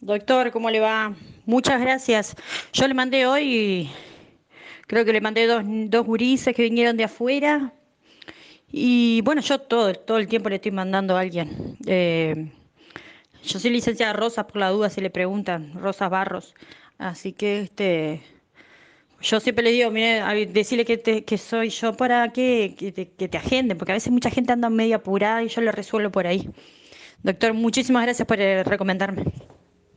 Doctor, ¿cómo le va? Muchas gracias. Yo le mandé hoy, creo que le mandé dos, dos gurises que vinieron de afuera. Y bueno, yo todo, todo el tiempo le estoy mandando a alguien. Eh, yo soy licenciada Rosa, por la duda si le preguntan, Rosas Barros. Así que este, yo siempre le digo, mire, decirle que, que soy yo para que, que, te, que te agenden, porque a veces mucha gente anda medio apurada y yo le resuelvo por ahí. Doctor, muchísimas gracias por eh, recomendarme.